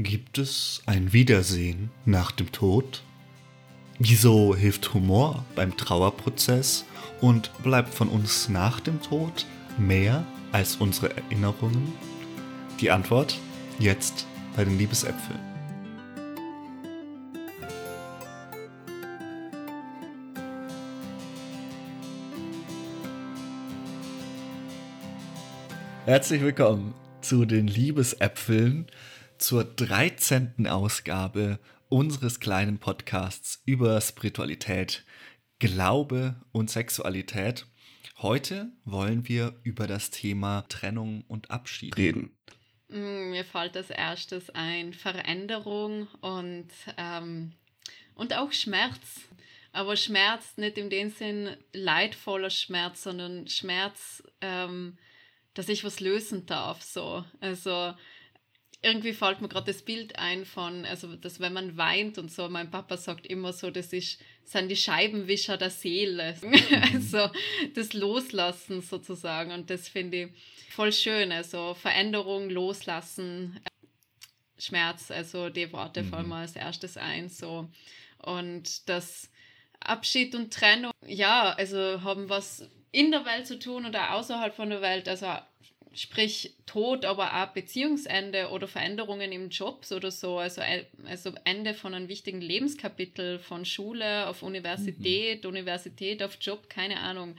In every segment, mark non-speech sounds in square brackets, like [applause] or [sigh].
Gibt es ein Wiedersehen nach dem Tod? Wieso hilft Humor beim Trauerprozess und bleibt von uns nach dem Tod mehr als unsere Erinnerungen? Die Antwort jetzt bei den Liebesäpfeln. Herzlich willkommen zu den Liebesäpfeln zur 13. Ausgabe unseres kleinen Podcasts über Spiritualität, Glaube und Sexualität. Heute wollen wir über das Thema Trennung und Abschied reden. Mm, mir fällt als erstes ein Veränderung und, ähm, und auch Schmerz. Aber Schmerz nicht in dem Sinn leidvoller Schmerz, sondern Schmerz, ähm, dass ich was lösen darf. So. Also irgendwie fällt mir gerade das Bild ein von, also dass wenn man weint und so, mein Papa sagt immer so, das ist, sind die Scheibenwischer der Seele. [laughs] also das Loslassen sozusagen. Und das finde ich voll schön. Also Veränderung, Loslassen, Schmerz, also die Worte mhm. fallen mir als erstes ein. So. Und das Abschied und Trennung, ja, also haben was in der Welt zu tun oder außerhalb von der Welt. Also sprich Tod, aber auch Beziehungsende oder Veränderungen im Job oder so. Also, also Ende von einem wichtigen Lebenskapitel von Schule auf Universität, mhm. Universität auf Job, keine Ahnung.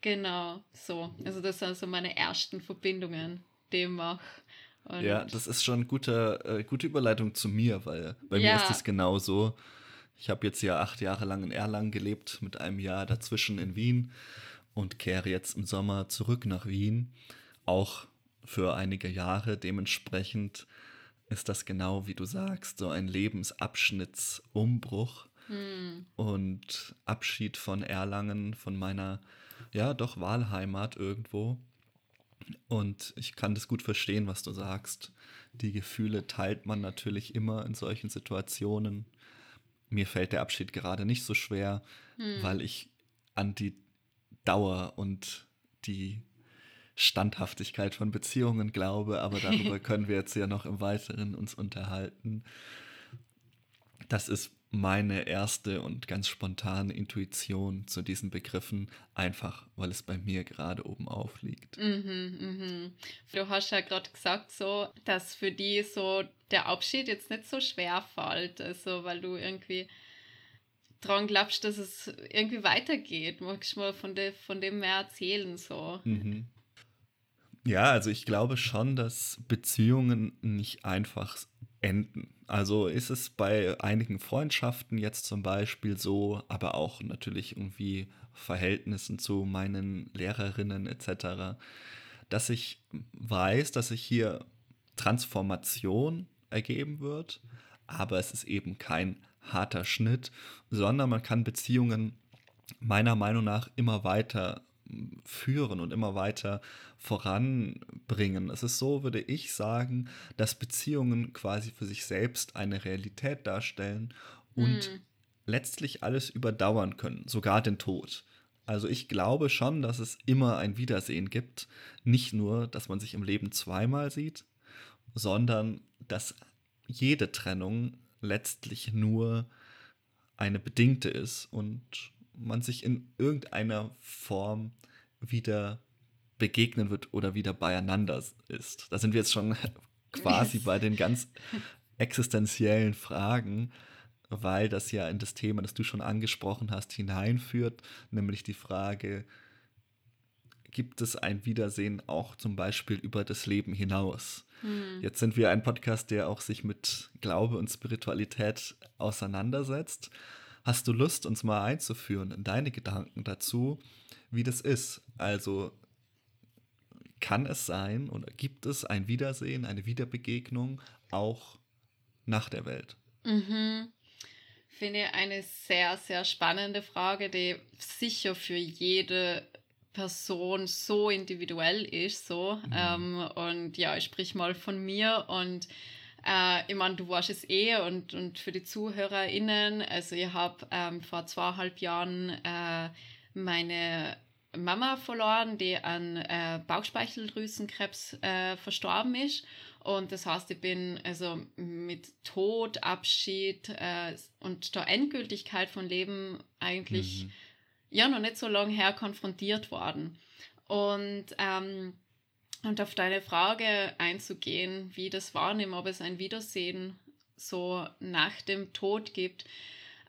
Genau, so. Also das sind so meine ersten Verbindungen, die ich mache. ja, das ist schon eine gute, äh, gute Überleitung zu mir, weil bei ja. mir ist es genauso. Ich habe jetzt ja acht Jahre lang in Erlangen gelebt, mit einem Jahr dazwischen in Wien und kehre jetzt im Sommer zurück nach Wien auch für einige Jahre. Dementsprechend ist das genau wie du sagst, so ein Lebensabschnittsumbruch hm. und Abschied von Erlangen, von meiner, ja, doch Wahlheimat irgendwo. Und ich kann das gut verstehen, was du sagst. Die Gefühle teilt man natürlich immer in solchen Situationen. Mir fällt der Abschied gerade nicht so schwer, hm. weil ich an die Dauer und die Standhaftigkeit von Beziehungen glaube, aber darüber [laughs] können wir jetzt ja noch im Weiteren uns unterhalten. Das ist meine erste und ganz spontane Intuition zu diesen Begriffen, einfach weil es bei mir gerade oben aufliegt. Mhm, mhm. Du hast ja gerade gesagt, so, dass für die so der Abschied jetzt nicht so schwer fällt, also weil du irgendwie dran glaubst, dass es irgendwie weitergeht. Magst du mal von, de, von dem mehr erzählen? So? Mhm. Ja, also ich glaube schon, dass Beziehungen nicht einfach enden. Also ist es bei einigen Freundschaften jetzt zum Beispiel so, aber auch natürlich irgendwie Verhältnissen zu meinen Lehrerinnen etc., dass ich weiß, dass sich hier Transformation ergeben wird, aber es ist eben kein harter Schnitt, sondern man kann Beziehungen meiner Meinung nach immer weiter führen und immer weiter voranbringen. Es ist so, würde ich sagen, dass Beziehungen quasi für sich selbst eine Realität darstellen und hm. letztlich alles überdauern können, sogar den Tod. Also ich glaube schon, dass es immer ein Wiedersehen gibt. Nicht nur, dass man sich im Leben zweimal sieht, sondern dass jede Trennung letztlich nur eine bedingte ist und man sich in irgendeiner Form wieder begegnen wird oder wieder beieinander ist. Da sind wir jetzt schon [laughs] quasi bei den ganz existenziellen Fragen, weil das ja in das Thema, das du schon angesprochen hast, hineinführt, nämlich die Frage, gibt es ein Wiedersehen auch zum Beispiel über das Leben hinaus? Hm. Jetzt sind wir ein Podcast, der auch sich mit Glaube und Spiritualität auseinandersetzt. Hast du Lust, uns mal einzuführen in deine Gedanken dazu, wie das ist? Also kann es sein oder gibt es ein Wiedersehen, eine Wiederbegegnung auch nach der Welt? Mhm. Finde eine sehr, sehr spannende Frage, die sicher für jede Person so individuell ist. So. Mhm. Ähm, und ja, ich sprich mal von mir und äh, ich meine, du warst es eh und, und für die ZuhörerInnen, also ich habe ähm, vor zweieinhalb Jahren äh, meine Mama verloren, die an äh, Bauchspeicheldrüsenkrebs äh, verstorben ist. Und das heißt, ich bin also mit Tod, Abschied äh, und der Endgültigkeit von Leben eigentlich mhm. ja noch nicht so lange her konfrontiert worden. Und, ähm, und auf deine Frage einzugehen, wie das wahrnehmen, ob es ein Wiedersehen so nach dem Tod gibt.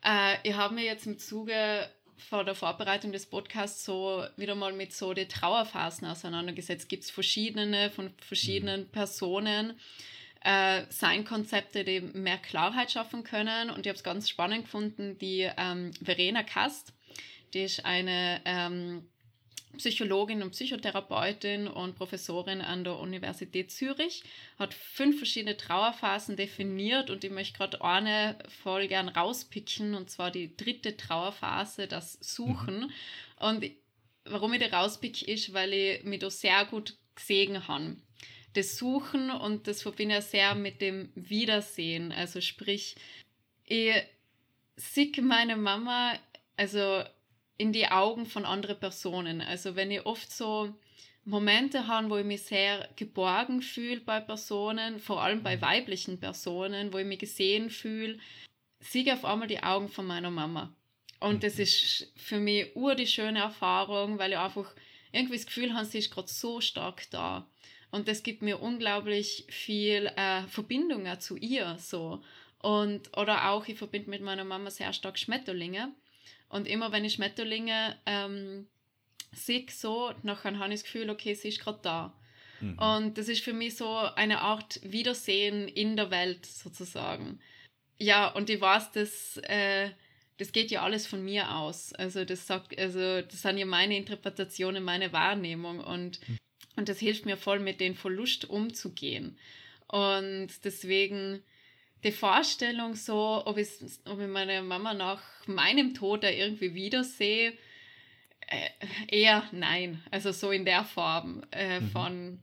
Äh, ich habe mir jetzt im Zuge vor der Vorbereitung des Podcasts so wieder mal mit so den Trauerphasen auseinandergesetzt. Gibt es verschiedene von verschiedenen mhm. Personen, äh, Sein-Konzepte, die mehr Klarheit schaffen können. Und ich habe es ganz spannend gefunden, die ähm, Verena Kast, die ist eine ähm, Psychologin und Psychotherapeutin und Professorin an der Universität Zürich, hat fünf verschiedene Trauerphasen definiert und ich möchte gerade eine voll gern rauspicken und zwar die dritte Trauerphase, das Suchen. Mhm. Und warum ich die rauspicke, ist, weil ich mich da sehr gut gesehen habe. Das Suchen und das verbinde ich sehr mit dem Wiedersehen. Also sprich, ich sehe meine Mama, also in die Augen von anderen Personen. Also wenn ich oft so Momente habe, wo ich mich sehr geborgen fühle bei Personen, vor allem bei mhm. weiblichen Personen, wo ich mich gesehen fühle, sehe ich auf einmal die Augen von meiner Mama. Und das mhm. ist für mich ur die schöne Erfahrung, weil ich einfach irgendwie das Gefühl habe, sie ist gerade so stark da. Und das gibt mir unglaublich viel äh, Verbindungen zu ihr so. Und, oder auch, ich verbinde mit meiner Mama sehr stark Schmetterlinge. Und immer wenn ich Schmetterlinge ähm, sehe, so, nachher habe ich das Gefühl, okay, sie ist gerade da. Mhm. Und das ist für mich so eine Art Wiedersehen in der Welt sozusagen. Ja, und ich weiß, dass äh, das geht ja alles von mir aus. Also das sagt, also das sind ja meine Interpretationen, meine Wahrnehmung und, mhm. und das hilft mir voll, mit dem Verlust umzugehen. Und deswegen die Vorstellung so, ob ich, ob ich meine Mama nach meinem Tod da irgendwie wiedersehe, äh, eher nein. Also so in der Form äh, mhm. von,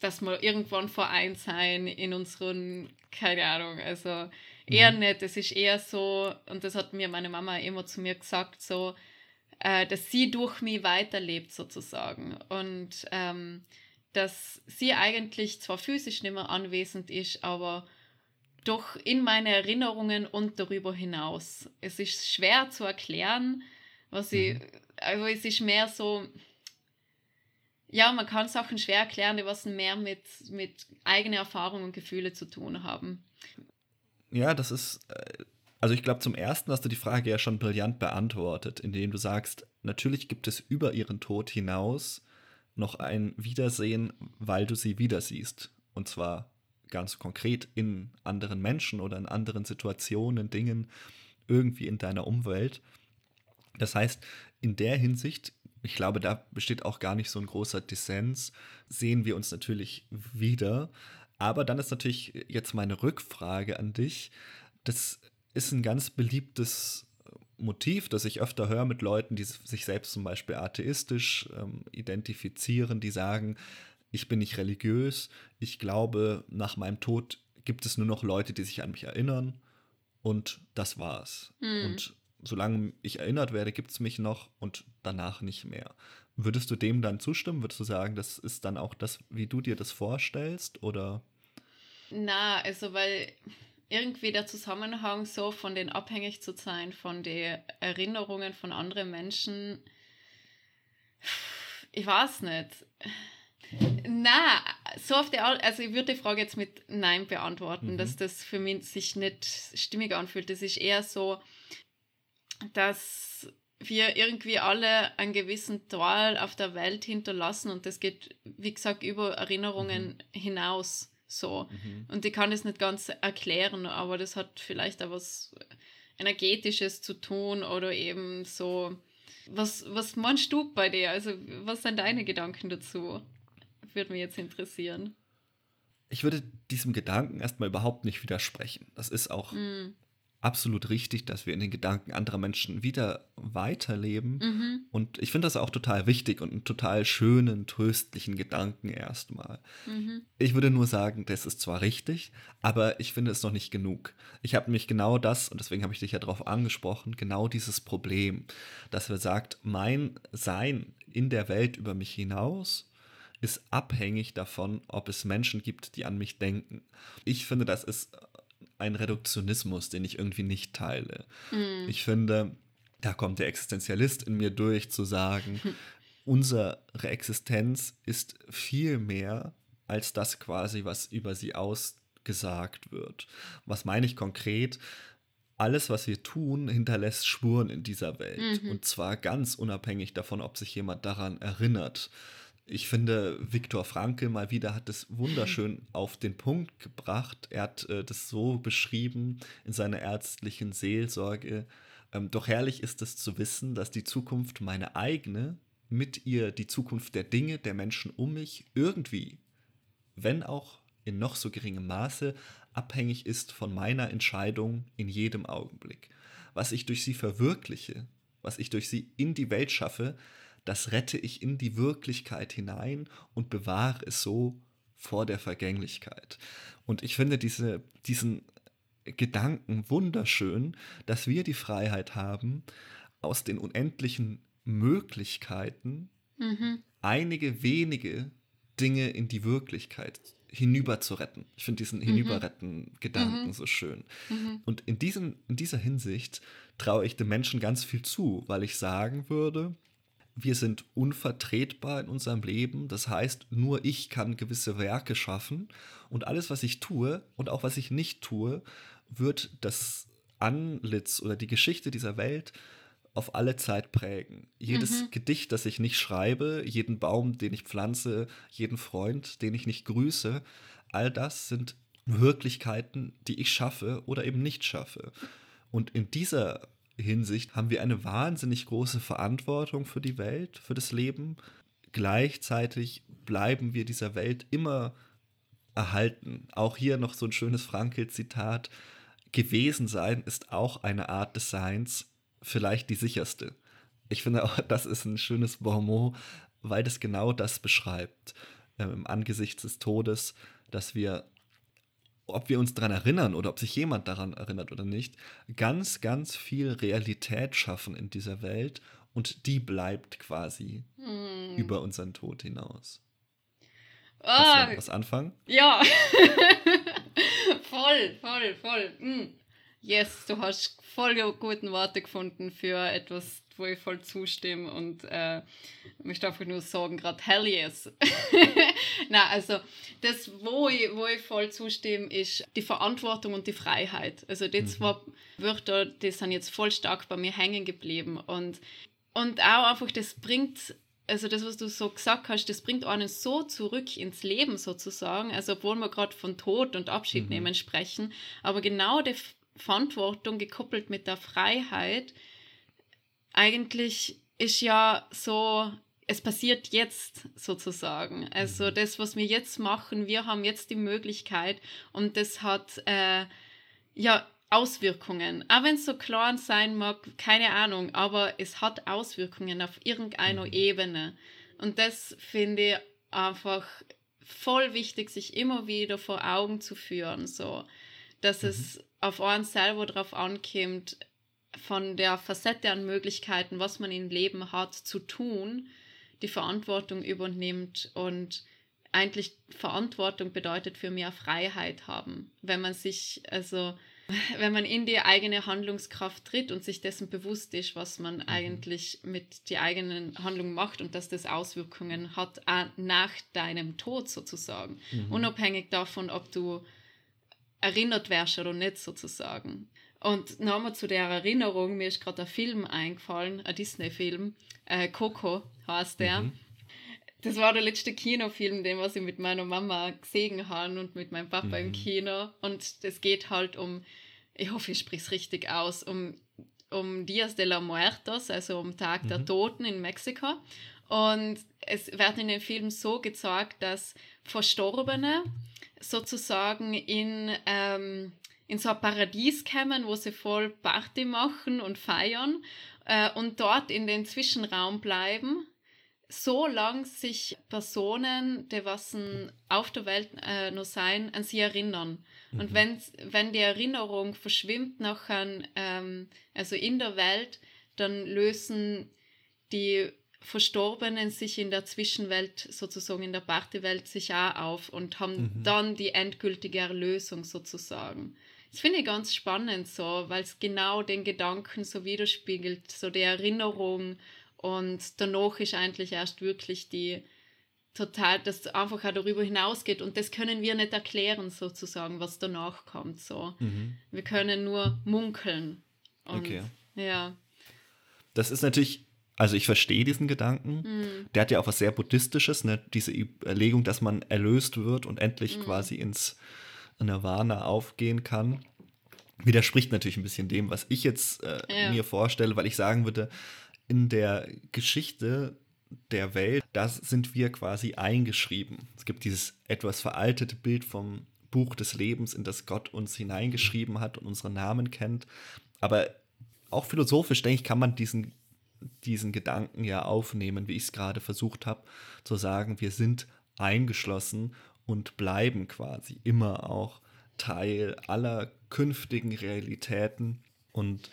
dass wir irgendwann vereint sein in unseren, keine Ahnung, also eher mhm. nicht. Es ist eher so, und das hat mir meine Mama immer zu mir gesagt, so, äh, dass sie durch mich weiterlebt sozusagen. Und ähm, dass sie eigentlich zwar physisch nicht mehr anwesend ist, aber doch in meine Erinnerungen und darüber hinaus. Es ist schwer zu erklären, was ich, mhm. also es ist mehr so, ja, man kann Sachen schwer erklären, die was mehr mit, mit eigenen Erfahrungen und Gefühle zu tun haben. Ja, das ist, äh, also ich glaube, zum ersten hast du die Frage ja schon brillant beantwortet, indem du sagst, natürlich gibt es über ihren Tod hinaus noch ein Wiedersehen, weil du sie wieder siehst. Und zwar ganz konkret in anderen Menschen oder in anderen Situationen, Dingen, irgendwie in deiner Umwelt. Das heißt, in der Hinsicht, ich glaube, da besteht auch gar nicht so ein großer Dissens, sehen wir uns natürlich wieder. Aber dann ist natürlich jetzt meine Rückfrage an dich. Das ist ein ganz beliebtes Motiv, das ich öfter höre mit Leuten, die sich selbst zum Beispiel atheistisch ähm, identifizieren, die sagen, ich bin nicht religiös, ich glaube, nach meinem Tod gibt es nur noch Leute, die sich an mich erinnern und das war's. Mhm. Und solange ich erinnert werde, gibt es mich noch und danach nicht mehr. Würdest du dem dann zustimmen? Würdest du sagen, das ist dann auch das, wie du dir das vorstellst? Oder? Na, also weil irgendwie der Zusammenhang so von den abhängig zu sein, von den Erinnerungen von anderen Menschen, ich weiß nicht. Na, so auf der Art, also ich würde die Frage jetzt mit Nein beantworten, mhm. dass das für mich sich nicht stimmig anfühlt. Das ist eher so, dass wir irgendwie alle einen gewissen Teil auf der Welt hinterlassen und das geht, wie gesagt, über Erinnerungen mhm. hinaus so. Mhm. Und ich kann das nicht ganz erklären, aber das hat vielleicht auch was Energetisches zu tun oder eben so. Was, was meinst du bei dir? Also, was sind deine Gedanken dazu? Würde mich jetzt interessieren. Ich würde diesem Gedanken erstmal überhaupt nicht widersprechen. Das ist auch mm. absolut richtig, dass wir in den Gedanken anderer Menschen wieder weiterleben. Mhm. Und ich finde das auch total wichtig und einen total schönen, tröstlichen Gedanken erstmal. Mhm. Ich würde nur sagen, das ist zwar richtig, aber ich finde es noch nicht genug. Ich habe nämlich genau das, und deswegen habe ich dich ja darauf angesprochen, genau dieses Problem, dass er sagt, mein Sein in der Welt über mich hinaus ist abhängig davon, ob es Menschen gibt, die an mich denken. Ich finde, das ist ein Reduktionismus, den ich irgendwie nicht teile. Mhm. Ich finde, da kommt der Existenzialist in mir durch, zu sagen, unsere Existenz ist viel mehr als das quasi, was über sie ausgesagt wird. Was meine ich konkret? Alles, was wir tun, hinterlässt Spuren in dieser Welt. Mhm. Und zwar ganz unabhängig davon, ob sich jemand daran erinnert. Ich finde, Viktor Frankl mal wieder hat es wunderschön [laughs] auf den Punkt gebracht. Er hat äh, das so beschrieben in seiner ärztlichen Seelsorge. Ähm, doch herrlich ist es zu wissen, dass die Zukunft meine eigene, mit ihr die Zukunft der Dinge, der Menschen um mich irgendwie, wenn auch in noch so geringem Maße, abhängig ist von meiner Entscheidung in jedem Augenblick. Was ich durch sie verwirkliche, was ich durch sie in die Welt schaffe, das rette ich in die Wirklichkeit hinein und bewahre es so vor der Vergänglichkeit. Und ich finde diese, diesen Gedanken wunderschön, dass wir die Freiheit haben, aus den unendlichen Möglichkeiten mhm. einige wenige Dinge in die Wirklichkeit hinüber zu retten. Ich finde diesen mhm. Hinüberretten-Gedanken mhm. so schön. Mhm. Und in, diesem, in dieser Hinsicht traue ich den Menschen ganz viel zu, weil ich sagen würde, wir sind unvertretbar in unserem Leben. Das heißt, nur ich kann gewisse Werke schaffen und alles, was ich tue und auch was ich nicht tue, wird das Antlitz oder die Geschichte dieser Welt auf alle Zeit prägen. Jedes mhm. Gedicht, das ich nicht schreibe, jeden Baum, den ich pflanze, jeden Freund, den ich nicht grüße, all das sind Wirklichkeiten, die ich schaffe oder eben nicht schaffe. Und in dieser Hinsicht haben wir eine wahnsinnig große Verantwortung für die Welt, für das Leben. Gleichzeitig bleiben wir dieser Welt immer erhalten. Auch hier noch so ein schönes Frankel-Zitat. Gewesen sein ist auch eine Art des Seins, vielleicht die sicherste. Ich finde auch, das ist ein schönes Bonmot, weil das genau das beschreibt. Ähm, Im Angesicht des Todes, dass wir ob wir uns daran erinnern oder ob sich jemand daran erinnert oder nicht, ganz, ganz viel Realität schaffen in dieser Welt und die bleibt quasi hm. über unseren Tod hinaus. Oh. Kannst du was anfangen? Ja. [laughs] voll, voll, voll. Mm. Yes, du hast voll guten Worte gefunden für etwas wo ich voll zustimme und äh, möchte einfach nur sagen, gerade hell yes. [laughs] Na, also das, wo ich, wo ich voll zustimme, ist die Verantwortung und die Freiheit. Also die zwei Wörter, die sind jetzt voll stark bei mir hängen geblieben und, und auch einfach, das bringt also das, was du so gesagt hast, das bringt einen so zurück ins Leben sozusagen. Also obwohl wir gerade von Tod und Abschied mhm. nehmen sprechen, aber genau die Verantwortung gekoppelt mit der Freiheit eigentlich ist ja so, es passiert jetzt sozusagen. Also mhm. das, was wir jetzt machen, wir haben jetzt die Möglichkeit und das hat äh, ja Auswirkungen. Auch wenn es so klar sein mag, keine Ahnung, aber es hat Auswirkungen auf irgendeiner mhm. Ebene. Und das finde ich einfach voll wichtig, sich immer wieder vor Augen zu führen, so dass mhm. es auf einen selber drauf ankommt, von der Facette an Möglichkeiten, was man im Leben hat, zu tun, die Verantwortung übernimmt und eigentlich Verantwortung bedeutet für mehr Freiheit haben, wenn man sich also [laughs] wenn man in die eigene Handlungskraft tritt und sich dessen bewusst ist, was man mhm. eigentlich mit der eigenen Handlung macht und dass das Auswirkungen hat nach deinem Tod sozusagen, mhm. unabhängig davon, ob du erinnert wärst oder nicht sozusagen. Und nochmal zu der Erinnerung, mir ist gerade ein Film eingefallen, ein Disney-Film, äh, Coco heißt der. Mhm. Das war der letzte Kinofilm, den was ich mit meiner Mama gesehen habe und mit meinem Papa mhm. im Kino. Und es geht halt um, ich hoffe, ich spreche es richtig aus, um, um Dias de la Muertos, also um Tag mhm. der Toten in Mexiko. Und es wird in dem Film so gezeigt, dass Verstorbene sozusagen in ähm, in so ein Paradies kommen, wo sie voll Party machen und feiern äh, und dort in den Zwischenraum bleiben, so lang sich Personen, die was auf der Welt äh, noch sein, an sie erinnern. Mhm. Und wenn, wenn die Erinnerung verschwimmt nachher, ähm, also in der Welt, dann lösen die Verstorbenen sich in der Zwischenwelt, sozusagen in der Partywelt, sich auch auf und haben mhm. dann die endgültige Erlösung sozusagen. Das finde ich ganz spannend so, weil es genau den Gedanken so widerspiegelt, so die Erinnerung und danach ist eigentlich erst wirklich die total, das einfach auch darüber hinausgeht und das können wir nicht erklären sozusagen, was danach kommt so. Mhm. Wir können nur munkeln. Und, okay. Ja. Das ist natürlich also ich verstehe diesen Gedanken. Mhm. Der hat ja auch was sehr Buddhistisches, ne? diese Überlegung, dass man erlöst wird und endlich mhm. quasi ins Nirvana aufgehen kann. Widerspricht natürlich ein bisschen dem, was ich jetzt äh, ja. mir vorstelle, weil ich sagen würde, in der Geschichte der Welt, da sind wir quasi eingeschrieben. Es gibt dieses etwas veraltete Bild vom Buch des Lebens, in das Gott uns hineingeschrieben hat und unsere Namen kennt. Aber auch philosophisch, denke ich, kann man diesen diesen Gedanken ja aufnehmen, wie ich es gerade versucht habe, zu sagen, wir sind eingeschlossen und bleiben quasi immer auch Teil aller künftigen Realitäten. Und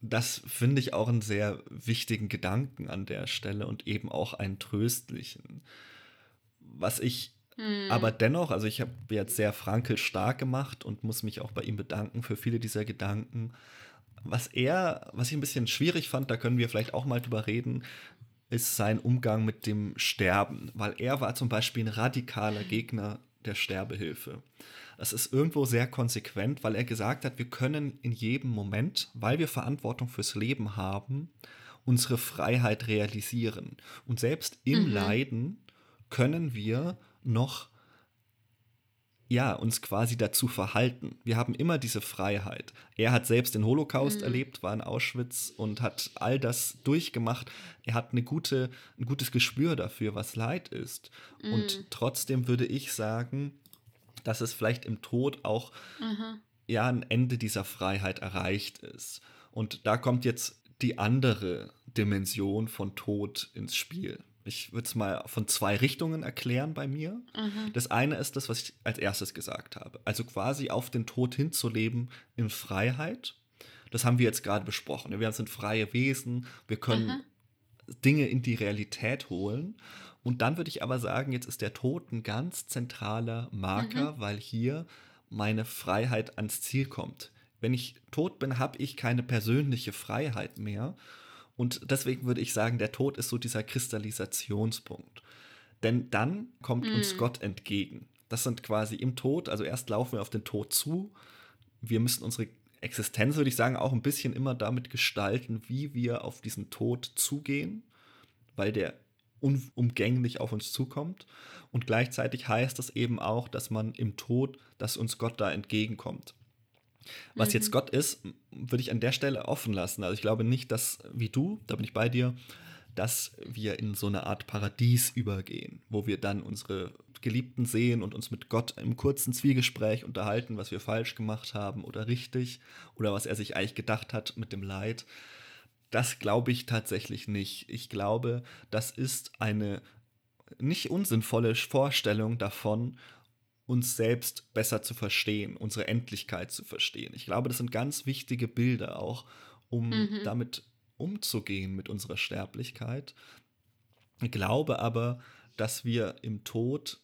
das finde ich auch einen sehr wichtigen Gedanken an der Stelle und eben auch einen tröstlichen. Was ich hm. aber dennoch, also ich habe jetzt sehr Frankel stark gemacht und muss mich auch bei ihm bedanken für viele dieser Gedanken was er, was ich ein bisschen schwierig fand, da können wir vielleicht auch mal drüber reden, ist sein Umgang mit dem Sterben, weil er war zum Beispiel ein radikaler Gegner der Sterbehilfe. Das ist irgendwo sehr konsequent, weil er gesagt hat, wir können in jedem Moment, weil wir Verantwortung fürs Leben haben, unsere Freiheit realisieren. Und selbst im mhm. Leiden können wir noch ja, uns quasi dazu verhalten. Wir haben immer diese Freiheit. Er hat selbst den Holocaust mhm. erlebt, war in Auschwitz und hat all das durchgemacht. Er hat eine gute, ein gutes Gespür dafür, was Leid ist. Mhm. Und trotzdem würde ich sagen, dass es vielleicht im Tod auch mhm. ja ein Ende dieser Freiheit erreicht ist. Und da kommt jetzt die andere Dimension von Tod ins Spiel. Ich würde es mal von zwei Richtungen erklären bei mir. Mhm. Das eine ist das, was ich als erstes gesagt habe. Also quasi auf den Tod hinzuleben in Freiheit. Das haben wir jetzt gerade besprochen. Wir sind freie Wesen. Wir können mhm. Dinge in die Realität holen. Und dann würde ich aber sagen, jetzt ist der Tod ein ganz zentraler Marker, mhm. weil hier meine Freiheit ans Ziel kommt. Wenn ich tot bin, habe ich keine persönliche Freiheit mehr. Und deswegen würde ich sagen, der Tod ist so dieser Kristallisationspunkt. Denn dann kommt mm. uns Gott entgegen. Das sind quasi im Tod, also erst laufen wir auf den Tod zu. Wir müssen unsere Existenz, würde ich sagen, auch ein bisschen immer damit gestalten, wie wir auf diesen Tod zugehen, weil der unumgänglich auf uns zukommt. Und gleichzeitig heißt das eben auch, dass man im Tod, dass uns Gott da entgegenkommt. Was mhm. jetzt Gott ist, würde ich an der Stelle offen lassen. Also ich glaube nicht, dass, wie du, da bin ich bei dir, dass wir in so eine Art Paradies übergehen, wo wir dann unsere Geliebten sehen und uns mit Gott im kurzen Zwiegespräch unterhalten, was wir falsch gemacht haben oder richtig oder was er sich eigentlich gedacht hat mit dem Leid. Das glaube ich tatsächlich nicht. Ich glaube, das ist eine nicht unsinnvolle Vorstellung davon, uns selbst besser zu verstehen, unsere Endlichkeit zu verstehen. Ich glaube, das sind ganz wichtige Bilder auch, um mhm. damit umzugehen mit unserer Sterblichkeit. Ich glaube aber, dass wir im Tod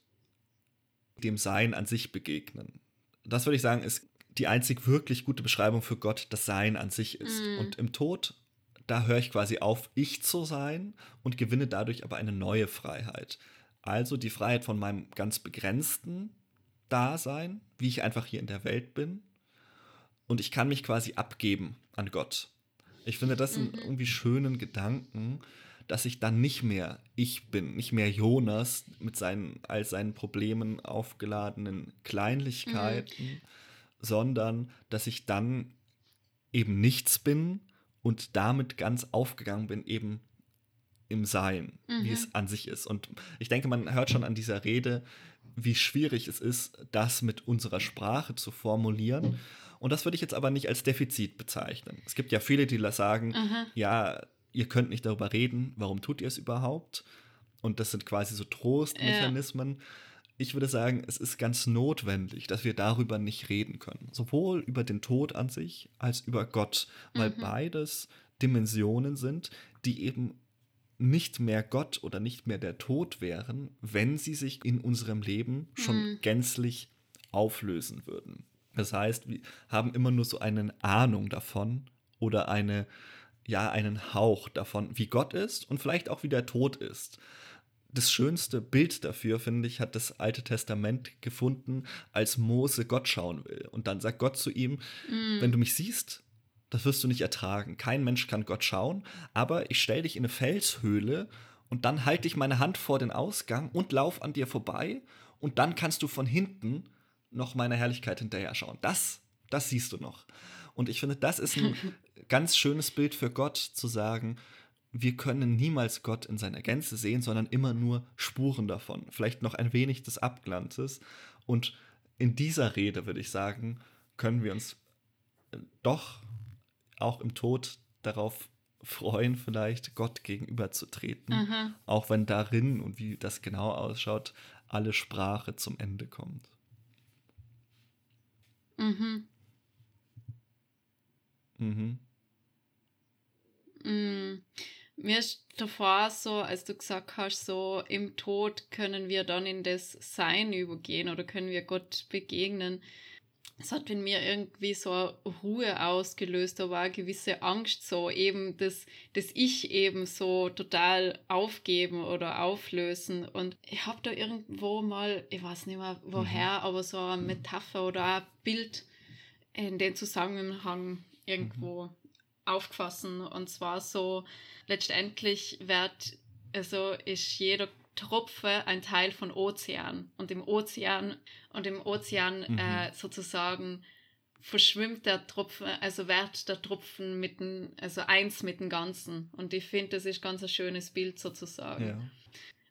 dem Sein an sich begegnen. Das würde ich sagen, ist die einzig wirklich gute Beschreibung für Gott, das Sein an sich ist. Mhm. Und im Tod, da höre ich quasi auf, ich zu sein und gewinne dadurch aber eine neue Freiheit. Also die Freiheit von meinem ganz begrenzten Dasein, wie ich einfach hier in der Welt bin. Und ich kann mich quasi abgeben an Gott. Ich finde das einen mhm. irgendwie schönen Gedanken, dass ich dann nicht mehr ich bin, nicht mehr Jonas mit seinen all seinen Problemen aufgeladenen Kleinlichkeiten, mhm. sondern dass ich dann eben nichts bin und damit ganz aufgegangen bin, eben im Sein, mhm. wie es an sich ist. Und ich denke, man hört schon an dieser Rede, wie schwierig es ist, das mit unserer Sprache zu formulieren. Und das würde ich jetzt aber nicht als Defizit bezeichnen. Es gibt ja viele, die sagen, Aha. ja, ihr könnt nicht darüber reden, warum tut ihr es überhaupt? Und das sind quasi so Trostmechanismen. Ja. Ich würde sagen, es ist ganz notwendig, dass wir darüber nicht reden können. Sowohl über den Tod an sich als über Gott, weil mhm. beides Dimensionen sind, die eben nicht mehr Gott oder nicht mehr der Tod wären, wenn sie sich in unserem Leben schon mhm. gänzlich auflösen würden. Das heißt, wir haben immer nur so eine Ahnung davon oder eine, ja, einen Hauch davon, wie Gott ist und vielleicht auch wie der Tod ist. Das schönste Bild dafür, finde ich, hat das Alte Testament gefunden, als Mose Gott schauen will. Und dann sagt Gott zu ihm, mm. wenn du mich siehst, das wirst du nicht ertragen. Kein Mensch kann Gott schauen, aber ich stelle dich in eine Felshöhle und dann halte ich meine Hand vor den Ausgang und lauf an dir vorbei und dann kannst du von hinten noch meiner Herrlichkeit hinterher schauen. Das, das siehst du noch. Und ich finde, das ist ein [laughs] ganz schönes Bild für Gott zu sagen, wir können niemals Gott in seiner Gänze sehen, sondern immer nur Spuren davon. Vielleicht noch ein wenig des Abglanzes. Und in dieser Rede, würde ich sagen, können wir uns doch auch im Tod darauf freuen, vielleicht Gott gegenüberzutreten. Mhm. Auch wenn darin und wie das genau ausschaut, alle Sprache zum Ende kommt. Mhm. Mhm. Mm. Mir ist davor so, als du gesagt hast, so im Tod können wir dann in das Sein übergehen oder können wir Gott begegnen. Es hat in mir irgendwie so Ruhe ausgelöst, da war eine gewisse Angst so, eben das, das Ich eben so total aufgeben oder auflösen. Und ich habe da irgendwo mal, ich weiß nicht mehr woher, mhm. aber so eine Metapher oder ein Bild in den Zusammenhang irgendwo mhm. aufgefasst. Und zwar so, letztendlich wird, also ist jeder Tropfe ein Teil von Ozean. Und im Ozean und im Ozean mhm. äh, sozusagen verschwimmt der Tropfen, also wird der Tropfen mit dem, also eins mit dem Ganzen. Und ich finde, das ist ganz ein schönes Bild sozusagen. Ja.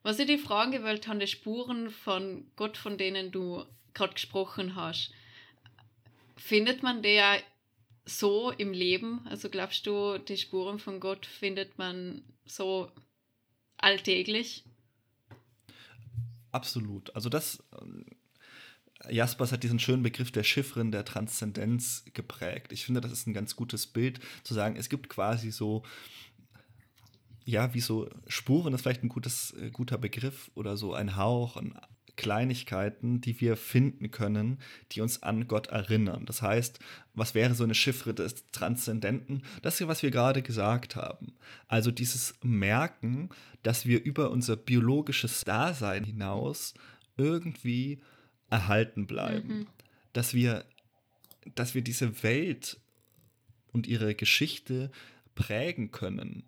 Was ich die fragen gewollt habe, die Spuren von Gott, von denen du gerade gesprochen hast, findet man der so im Leben? Also glaubst du, die Spuren von Gott findet man so alltäglich? Absolut. Also das, ähm, Jaspers hat diesen schönen Begriff der Chiffren der Transzendenz geprägt. Ich finde, das ist ein ganz gutes Bild, zu sagen, es gibt quasi so, ja, wie so Spuren, ist vielleicht ein gutes, äh, guter Begriff oder so ein Hauch, ein Kleinigkeiten, die wir finden können, die uns an Gott erinnern. Das heißt, was wäre so eine Chiffre des Transzendenten? Das ist was wir gerade gesagt haben. Also dieses Merken, dass wir über unser biologisches Dasein hinaus irgendwie erhalten bleiben. Mhm. Dass wir, dass wir diese Welt und ihre Geschichte prägen können.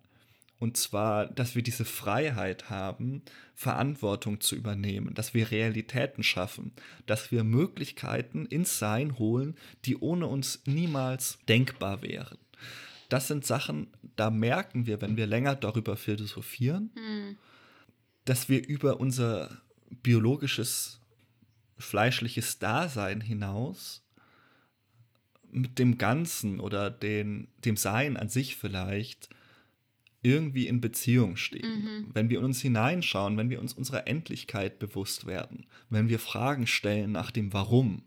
Und zwar, dass wir diese Freiheit haben, Verantwortung zu übernehmen, dass wir Realitäten schaffen, dass wir Möglichkeiten ins Sein holen, die ohne uns niemals denkbar wären. Das sind Sachen, da merken wir, wenn wir länger darüber philosophieren, hm. dass wir über unser biologisches, fleischliches Dasein hinaus mit dem Ganzen oder den, dem Sein an sich vielleicht irgendwie in Beziehung stehen. Mhm. Wenn wir in uns hineinschauen, wenn wir uns unserer Endlichkeit bewusst werden, wenn wir Fragen stellen nach dem Warum,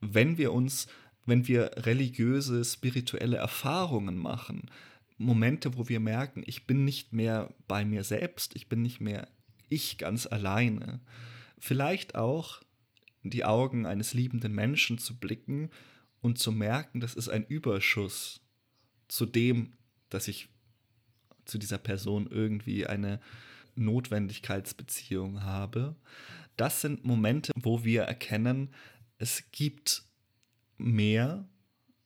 wenn wir uns, wenn wir religiöse, spirituelle Erfahrungen machen, Momente, wo wir merken, ich bin nicht mehr bei mir selbst, ich bin nicht mehr ich ganz alleine. Vielleicht auch in die Augen eines liebenden Menschen zu blicken und zu merken, das ist ein Überschuss zu dem, dass ich zu dieser Person irgendwie eine Notwendigkeitsbeziehung habe. Das sind Momente, wo wir erkennen, es gibt mehr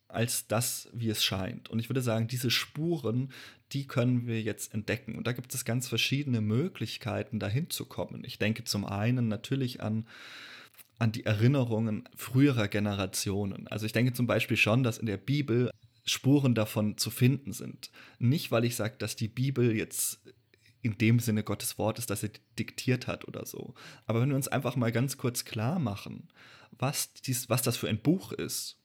als das, wie es scheint. Und ich würde sagen, diese Spuren, die können wir jetzt entdecken. Und da gibt es ganz verschiedene Möglichkeiten, dahin zu kommen. Ich denke zum einen natürlich an, an die Erinnerungen früherer Generationen. Also ich denke zum Beispiel schon, dass in der Bibel Spuren davon zu finden sind. Nicht, weil ich sage, dass die Bibel jetzt in dem Sinne Gottes Wort ist, dass er diktiert hat oder so. Aber wenn wir uns einfach mal ganz kurz klar machen, was, dies, was das für ein Buch ist,